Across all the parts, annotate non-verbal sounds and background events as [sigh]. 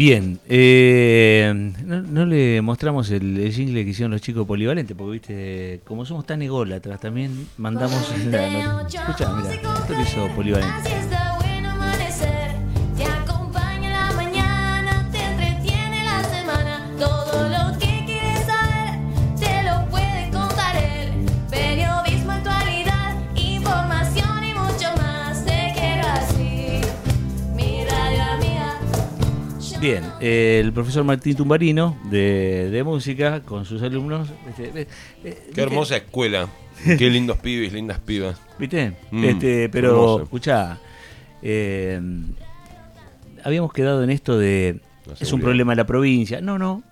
Bien, eh, no, le mostramos el, el, jingle que hicieron los chicos polivalentes, porque viste, como somos tan ególatras, también mandamos la. Escucha, mira, esto lo hizo polivalente. Bien, el profesor Martín Tumbarino de, música con sus alumnos. Este, Qué hermosa escuela. [laughs] Qué lindos pibes, lindas pibas. ¿Viste? Mm, este, pero, escuchá, eh, habíamos quedado en esto de. Es un problema de la provincia. No, no.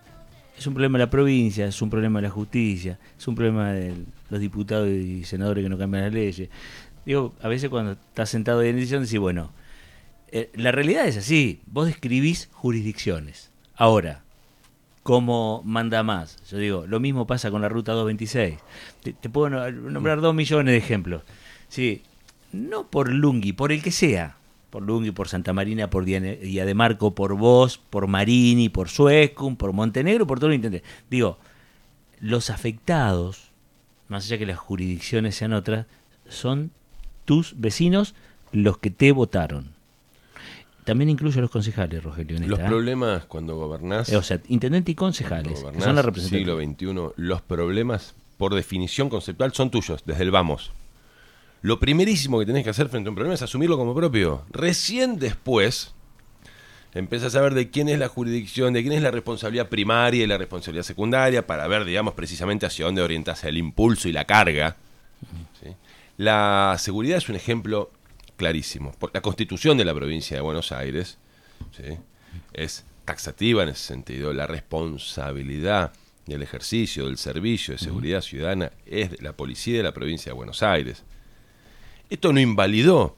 Es un problema de la provincia, es un problema de la justicia, es un problema de los diputados y senadores que no cambian las leyes. Digo, a veces cuando estás sentado en decisión decís, bueno, eh, la realidad es así, vos describís jurisdicciones. Ahora, ¿cómo manda más? Yo digo, lo mismo pasa con la ruta 226. Te, puedo nombrar dos millones de ejemplos. Sí, no por Lungi, por el que sea. Por Lungi, por Santa Marina, por Marco, por vos, por Marini, por Suecum, por Montenegro, por todo lo intendente. Digo, los afectados, más allá que las jurisdicciones sean otras, son tus vecinos los que te votaron. También incluye a los concejales, Rogelio. los ¿eh? problemas cuando gobernás. Eh, o sea, intendente y concejales. son la siglo XXI, los problemas, por definición conceptual, son tuyos, desde el vamos. Lo primerísimo que tenés que hacer frente a un problema es asumirlo como propio. Recién después empiezas a ver de quién es la jurisdicción, de quién es la responsabilidad primaria y la responsabilidad secundaria, para ver, digamos, precisamente hacia dónde orientarse el impulso y la carga. La seguridad es un ejemplo clarísimo. La constitución de la provincia de Buenos Aires es taxativa en ese sentido. La responsabilidad del ejercicio del servicio de seguridad ciudadana es de la policía de la provincia de Buenos Aires. Esto no invalidó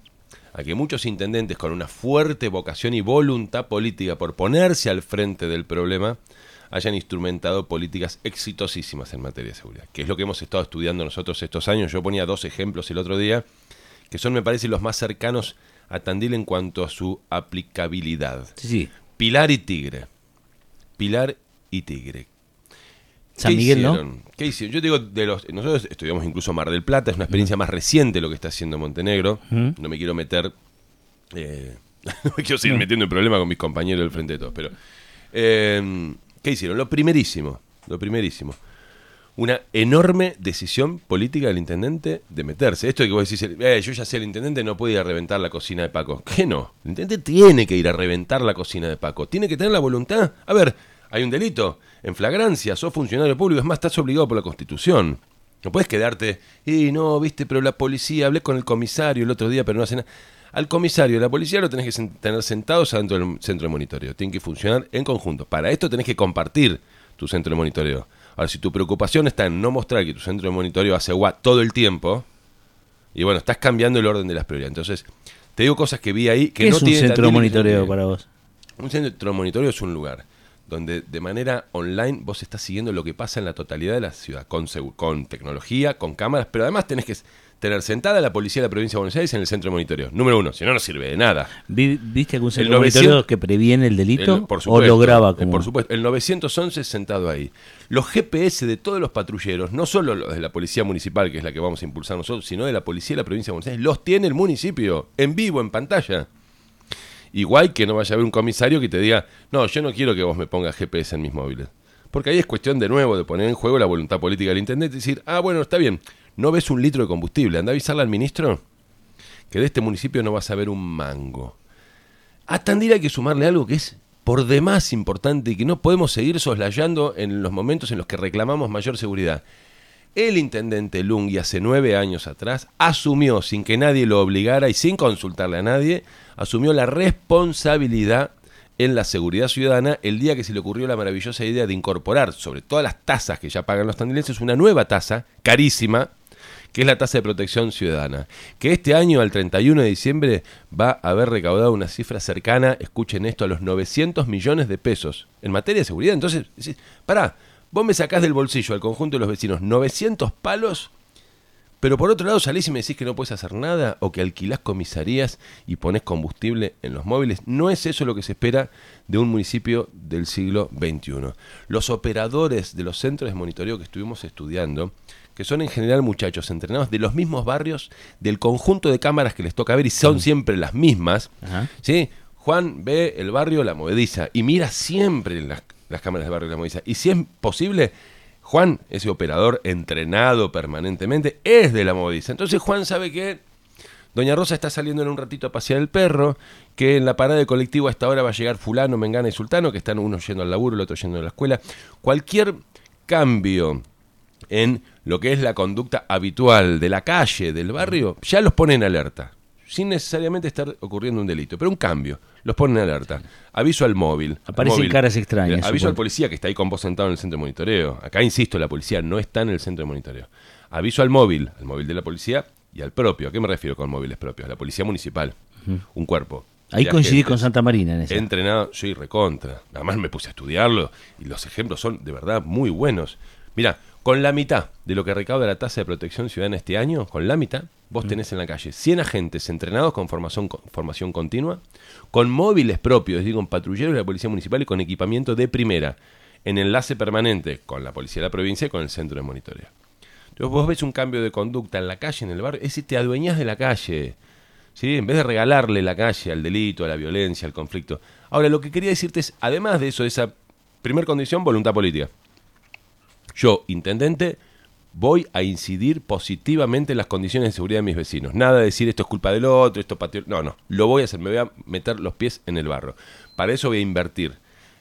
a que muchos intendentes con una fuerte vocación y voluntad política por ponerse al frente del problema hayan instrumentado políticas exitosísimas en materia de seguridad, que es lo que hemos estado estudiando nosotros estos años. Yo ponía dos ejemplos el otro día que son, me parece, los más cercanos a Tandil en cuanto a su aplicabilidad. Sí, Pilar y Tigre. Pilar y Tigre. San Miguel, ¿no? ¿Qué hicieron? Yo digo, de los, nosotros estudiamos incluso Mar del Plata, es una experiencia más reciente lo que está haciendo Montenegro. No me quiero meter. Eh, [laughs] no me quiero seguir metiendo en problemas con mis compañeros del frente de todos, pero. Eh, ¿Qué hicieron? Lo primerísimo. Lo primerísimo una enorme decisión política del intendente de meterse. Esto de que vos decís, eh, yo ya sé, el intendente no puede ir a reventar la cocina de Paco. ¿Qué no? El intendente tiene que ir a reventar la cocina de Paco. Tiene que tener la voluntad. A ver, hay un delito en flagrancia, sos funcionario público, es más, estás obligado por la Constitución. No puedes quedarte, y no, viste, pero la policía, hablé con el comisario el otro día, pero no hace nada. Al comisario la policía lo tenés que tener sentados dentro del centro de monitoreo. Tienen que funcionar en conjunto. Para esto tenés que compartir tu centro de monitoreo. Ahora, si tu preocupación está en no mostrar que tu centro de monitoreo hace agua todo el tiempo, y bueno, estás cambiando el orden de las prioridades. Entonces, te digo cosas que vi ahí que ¿Qué no es un centro de monitoreo para vos? Un centro de monitoreo es un lugar donde de manera online vos estás siguiendo lo que pasa en la totalidad de la ciudad, con, con tecnología, con cámaras, pero además tenés que tener sentada la policía de la provincia de Buenos Aires en el centro de monitoreo. Número uno, si no, no sirve de nada. ¿Viste algún centro de monitoreo que previene el delito o lo graba como...? Por supuesto, el 911 sentado ahí. Los GPS de todos los patrulleros, no solo los de la policía municipal, que es la que vamos a impulsar nosotros, sino de la policía de la provincia de Buenos Aires, los tiene el municipio, en vivo, en pantalla. Igual que no vaya a haber un comisario que te diga, no, yo no quiero que vos me pongas GPS en mis móviles. Porque ahí es cuestión de nuevo de poner en juego la voluntad política del intendente y decir, ah, bueno, está bien, no ves un litro de combustible, anda a avisarle al ministro que de este municipio no vas a ver un mango. A Tandil hay que sumarle algo que es por demás importante y que no podemos seguir soslayando en los momentos en los que reclamamos mayor seguridad. El intendente Lungi hace nueve años atrás asumió, sin que nadie lo obligara y sin consultarle a nadie, asumió la responsabilidad en la seguridad ciudadana el día que se le ocurrió la maravillosa idea de incorporar sobre todas las tasas que ya pagan los tandilenses una nueva tasa carísima que es la tasa de protección ciudadana, que este año, al 31 de diciembre, va a haber recaudado una cifra cercana, escuchen esto, a los 900 millones de pesos en materia de seguridad. Entonces, pará, vos me sacás del bolsillo al conjunto de los vecinos 900 palos Pero por otro lado salís y me decís que no puedes hacer nada o que alquilás comisarías y pones combustible en los móviles. No es eso lo que se espera de un municipio del siglo XXI. Los operadores de los centros de monitoreo que estuvimos estudiando, que son en general muchachos entrenados de los mismos barrios, del conjunto de cámaras que les toca ver y son siempre las mismas, ¿sí? Juan ve el barrio La Movediza y mira siempre las, las cámaras del barrio La Movediza. Y si es posible Juan, ese operador entrenado permanentemente, es de la movediza. Entonces Juan sabe que Doña Rosa está saliendo en un ratito a pasear el perro, que en la parada de colectivo a esta hora va a llegar fulano, mengana y sultano, que están uno yendo al laburo, el otro yendo a la escuela. Cualquier cambio en lo que es la conducta habitual de la calle, del barrio, ya los pone en alerta sin necesariamente estar ocurriendo un delito, pero un cambio. Los ponen en alerta. Aviso al móvil. Aparecen caras extrañas. aviso al policía que está ahí con vos sentado en el centro de monitoreo. Acá, insisto, la policía no está en el centro de monitoreo. Aviso al móvil, al móvil de la policía y al propio. ¿A qué me refiero con móviles propios? La policía municipal. Un cuerpo. Ahí coincidí con Santa Marina en eso. He entrenado, soy recontra. Además me puse a estudiarlo y los ejemplos son de verdad muy buenos. Mira, con la mitad de lo que recauda la tasa de protección ciudadana este año, con la mitad, vos mm. tenés en la calle 100 agentes entrenados con formación, formación continua, con móviles propios, decir, con patrulleros de la Policía Municipal y con equipamiento de primera, en enlace permanente con la Policía de la Provincia y con el centro de monitoreo. Entonces vos ves un cambio de conducta en la calle, en el barrio, es decir, te adueñás de la calle. ¿sí? En vez de regalarle la calle al delito, a la violencia, al conflicto. Ahora, lo que quería decirte es, además de eso, esa primera condición, voluntad política. Yo, intendente, voy a incidir positivamente en las condiciones de seguridad de mis vecinos. Nada de decir esto es culpa del otro, esto patio. No, no, lo voy a hacer, me voy a meter los pies en el barro. Para eso voy a invertir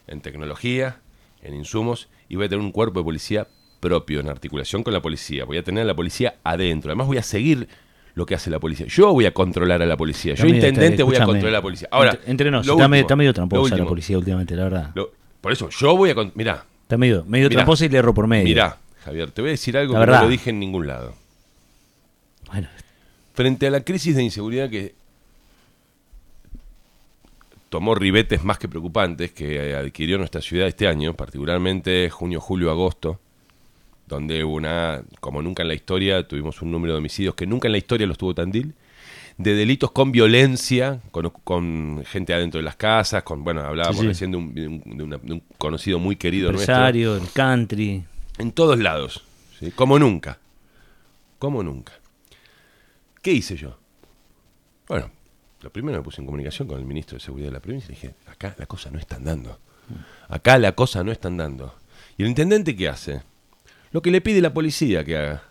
en tecnología, en insumos y voy a tener un cuerpo de policía propio, en articulación con la policía. Voy a tener a la policía adentro. Además voy a seguir lo que hace la policía. Yo voy a controlar a la policía. Yo, intendente, voy a controlar a la policía. Ahora, entre, está, medio, tramposa la policía últimamente, la verdad. por eso, yo voy a... Mirá, Está medio, medio tramposa y le erro por medio. Mirá, Javier, te voy a decir algo que no lo dije en ningún lado. Bueno. Frente a la crisis de inseguridad que tomó ribetes más que preocupantes que adquirió nuestra ciudad este año, particularmente junio, julio, agosto, donde una, como nunca en la historia, tuvimos un número de homicidios que nunca en la historia los tuvo Tandil, de delitos con violencia, con, gente adentro de las casas, con, bueno, hablábamos recién de, un, conocido muy querido Empresario, el country. En todos lados, como nunca, como nunca. ¿Qué hice yo? Bueno, lo primero me puse en comunicación con el ministro de Seguridad de la provincia y dije, acá la cosa no está andando. Acá la cosa no está andando. ¿Y el intendente qué hace? Lo que le pide la policía que haga.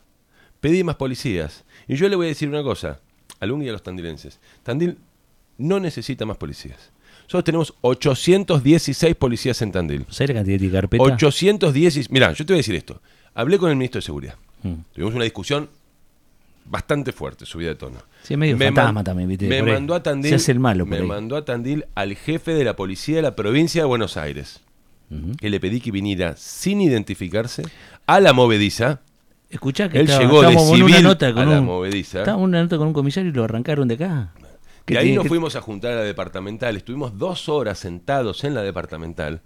Pedí más policías. Y yo le voy a decir una cosa a y a los tandilenses. Tandil no necesita más policías. Nosotros tenemos 816 policías en Tandil. ¿Sabes la cantidad de carpetas? 816. Mirá, yo te voy a decir esto. Hablé con el ministro de Seguridad. Mm. Tuvimos una discusión bastante fuerte, subida de tono. Sí, medio me fantasma también, ¿viste? Me mandó a Tandil. el malo me mandó a Tandil al jefe de la policía de la provincia de Buenos Aires. Que le pedí que viniera sin identificarse a la movediza Escuchá que él llegó de civil una nota con a la un, movediza. Estábamos una nota con un comisario y lo arrancaron de acá. Y ahí nos fuimos a juntar a la departamental. Estuvimos dos horas sentados en la departamental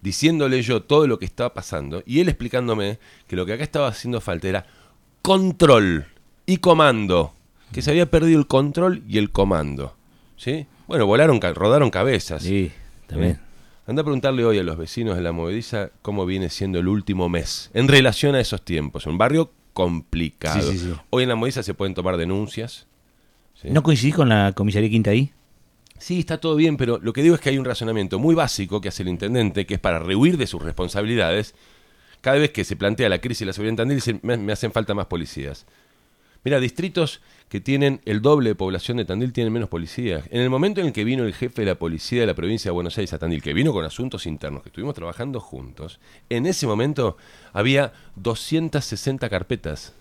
diciéndole yo todo lo que estaba pasando y él explicándome que lo que acá estaba haciendo falta era control y comando. Que se había perdido el control y el comando. ¿Sí? Bueno, volaron, rodaron cabezas. Sí, también. Anda a preguntarle hoy a los vecinos de la Movediza cómo viene siendo el último mes en relación a esos tiempos. Un barrio complicado. Hoy en la Movediza se pueden tomar denuncias. ¿No coincidís con la comisaría Quinta ahí? Sí, está todo bien, pero lo que digo es que hay un razonamiento muy básico que hace el intendente, que es para rehuir de sus responsabilidades. Cada vez que se plantea la crisis de la seguridad en Tandil, me hacen falta más policías. Mira, distritos que tienen el doble de población de Tandil tienen menos policías. En el momento en el que vino el jefe de la policía de la provincia de Buenos Aires a Tandil, que vino con asuntos internos, que estuvimos trabajando juntos, en ese momento había 260 carpetas.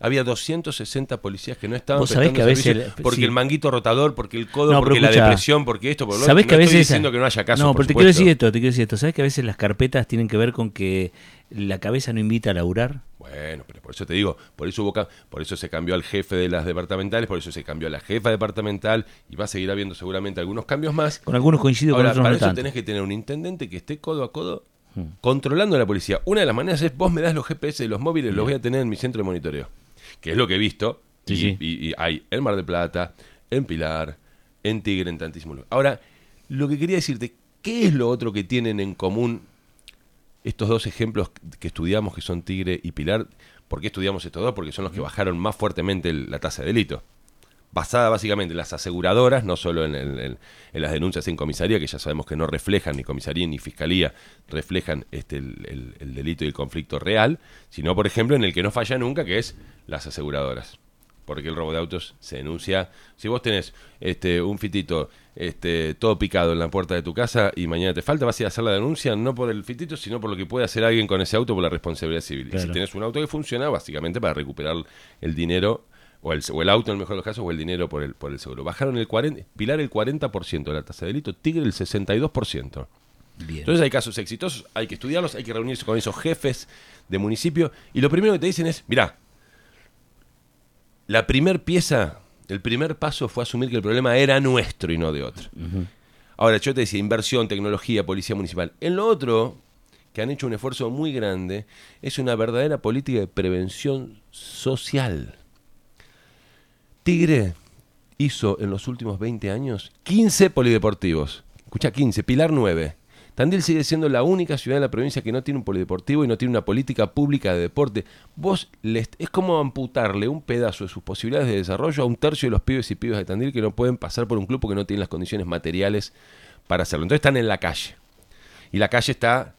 Había 260 policías que no estaban prestando que a veces, porque el manguito rotador, porque el codo, porque la depresión, porque esto, por lo ¿sabés que a veces, diciendo que no haya caso. No, pero te quiero decir esto, te quiero decir esto. ¿Sabes que a veces las carpetas tienen que ver con que la cabeza no invita a laburar? Bueno, pero por eso te digo, por eso hubo, por eso se cambió al jefe de las departamentales, por eso se cambió a la jefa departamental y va a seguir habiendo seguramente algunos cambios más. Con algunos coincido con otros para eso tenés que tener un intendente que esté codo a codo hmm. controlando a la policía. Una de las maneras es vos me das los GPS de los móviles, los voy a tener en mi centro de monitoreo. que es lo que he visto. y, hay en Mar de Plata, en Pilar, en Tigre, en tantísimos lugares. Ahora, lo que quería decirte, ¿qué es lo otro que tienen en común estos dos ejemplos que estudiamos, que son Tigre y Pilar? ¿Por qué estudiamos estos dos? Porque son los que bajaron más fuertemente la tasa de delito basada básicamente en las aseguradoras, no solo en, las denuncias en comisaría, que ya sabemos que no reflejan ni comisaría ni fiscalía, reflejan este, el, delito y el conflicto real, sino, por ejemplo, en el que no falla nunca, que es las aseguradoras. Porque el robo de autos se denuncia. Si vos tenés este, un fitito este, todo picado en la puerta de tu casa y mañana te falta, vas a ir a hacer la denuncia no por el fitito, sino por lo que puede hacer alguien con ese auto por la responsabilidad civil. Y si tenés un auto que funciona, básicamente para recuperar el dinero o el, o el auto en el mejor de los casos, o el dinero por el, por el seguro. Bajaron el 40, Pilar el 40% de la tasa de delito, Tigre el 62%. Bien. Entonces hay casos exitosos, hay que estudiarlos, hay que reunirse con esos jefes de municipio. Y lo primero que te dicen es, mirá, la primer pieza, el primer paso fue asumir que el problema era nuestro y no de otro. Ahora, yo te decía, inversión, tecnología, policía municipal. En lo otro, que han hecho un esfuerzo muy grande, es una verdadera política de prevención social. Tigre hizo en los últimos 20 años 15 polideportivos. Escucha, 15, Pilar 9. Tandil sigue siendo la única ciudad de la provincia que no tiene un polideportivo y no tiene una política pública de deporte. Vos es como amputarle un pedazo de sus posibilidades de desarrollo a un tercio de los pibes y pibes de Tandil que no pueden pasar por un club porque no tienen las condiciones materiales para hacerlo. Entonces están en la calle. Y la calle está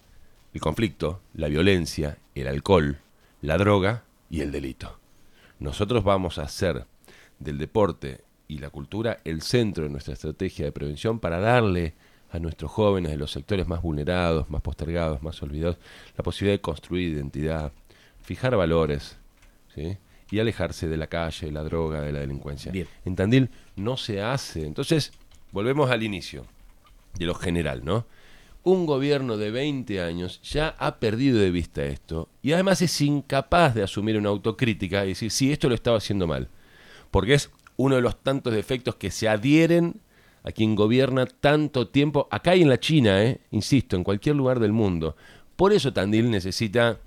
el conflicto, la violencia, el alcohol, la droga y el delito. Nosotros vamos a hacer del deporte y la cultura el centro de nuestra estrategia de prevención para darle a nuestros jóvenes de los sectores más vulnerados, más postergados, más olvidados, la posibilidad de construir identidad, fijar valores y alejarse de la calle, de la droga, de la delincuencia. En Tandil no se hace. Entonces, volvemos al inicio de lo general, ¿no? Un gobierno de 20 años ya ha perdido de vista esto y además es incapaz de asumir una autocrítica y decir, sí, esto lo estaba haciendo mal porque es uno de los tantos defectos que se adhieren a quien gobierna tanto tiempo, acá y en la China, eh, insisto, en cualquier lugar del mundo. Por eso Tandil necesita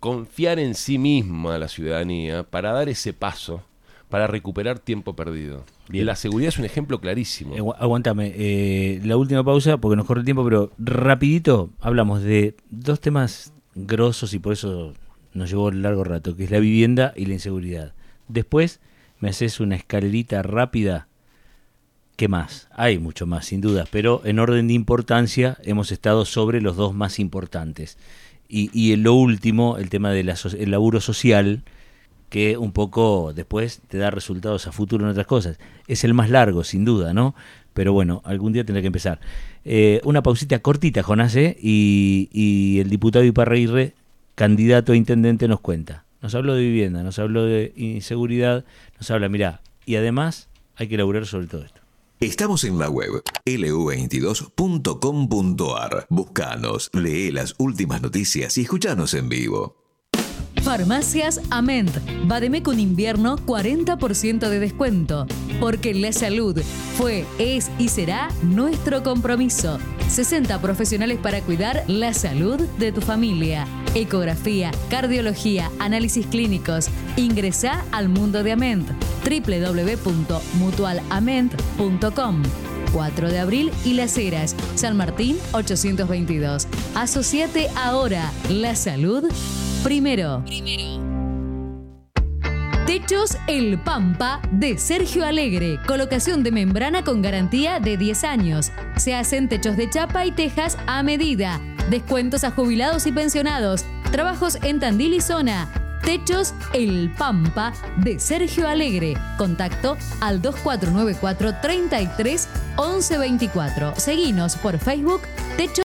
confiar en sí misma a la ciudadanía para dar ese paso, para recuperar tiempo perdido. Y la seguridad es un ejemplo clarísimo. Eh, aguántame, eh, la última pausa, porque nos corre el tiempo, pero rapidito hablamos de dos temas grosos y por eso nos llevó largo rato, que es la vivienda y la inseguridad. Después me haces una escalerita rápida. ¿Qué más? Hay mucho más, sin duda, pero en orden de importancia hemos estado sobre los dos más importantes. Y, y en lo último, el tema del laburo social, que un poco después te da resultados a futuro en otras cosas. Es el más largo, sin duda, ¿no? Pero bueno, algún día tendrá que empezar. Eh, una pausita cortita, Jonás, ¿eh? y, y el diputado Iparreirre, candidato a intendente, nos cuenta. Nos habló de vivienda, nos habló de inseguridad, nos habla, mira, y además hay que laburar sobre todo esto. Estamos en la web lu22.com.ar. Búscanos, lee las últimas noticias y escuchanos en vivo. Farmacias Ament. con invierno 40% de descuento. Porque la salud fue, es y será nuestro compromiso. 60 profesionales para cuidar la salud de tu familia. Ecografía, cardiología, análisis clínicos. Ingresa al mundo de Ament. www.mutualament.com 4 de abril y Las Heras, San Martín 822. Asociate ahora. La salud primero. Techos El Pampa de Sergio Alegre. Colocación de membrana con garantía de 10 años. Se hacen techos de chapa y tejas a medida. Descuentos a jubilados y pensionados. Trabajos en Tandil y zona. Techos El Pampa de Sergio Alegre. Contacto al 2494 33 1124. Seguinos por Facebook Techos